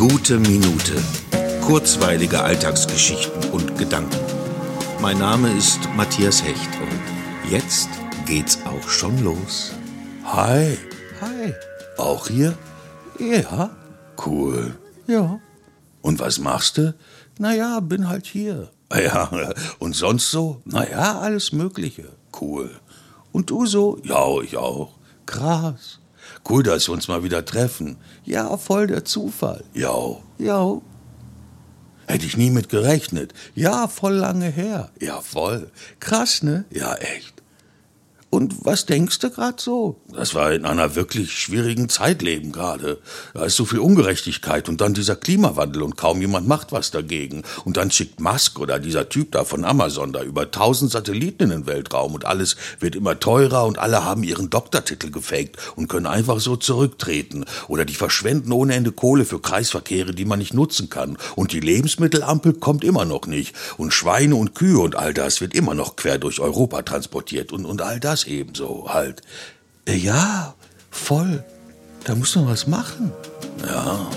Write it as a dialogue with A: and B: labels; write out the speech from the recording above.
A: Gute Minute. Kurzweilige Alltagsgeschichten und Gedanken. Mein Name ist Matthias Hecht und jetzt geht's auch schon los.
B: Hi.
C: Hi.
B: Auch hier?
C: Ja.
B: Cool.
C: Ja.
B: Und was machst du?
C: Naja, bin halt hier.
B: Ja, und sonst so?
C: Naja, alles Mögliche.
B: Cool.
C: Und du so?
B: Ja, ich auch.
C: Krass.
B: Cool, dass wir uns mal wieder treffen.
C: Ja, voll der Zufall.
B: Ja.
C: Ja.
B: Hätte ich nie mit gerechnet.
C: Ja, voll lange her.
B: Ja, voll.
C: Krass, ne?
B: Ja, echt.
C: Und was denkst du grad so?
B: Das war in einer wirklich schwierigen Zeit leben gerade. Da ist so viel Ungerechtigkeit und dann dieser Klimawandel und kaum jemand macht was dagegen. Und dann schickt Musk oder dieser Typ da von Amazon da über tausend Satelliten in den Weltraum und alles wird immer teurer und alle haben ihren Doktortitel gefaked und können einfach so zurücktreten. Oder die verschwenden ohne Ende Kohle für Kreisverkehre, die man nicht nutzen kann. Und die Lebensmittelampel kommt immer noch nicht. Und Schweine und Kühe und all das wird immer noch quer durch Europa transportiert und, und all das ebenso halt.
C: Ja, voll. Da muss man was machen.
B: Ja.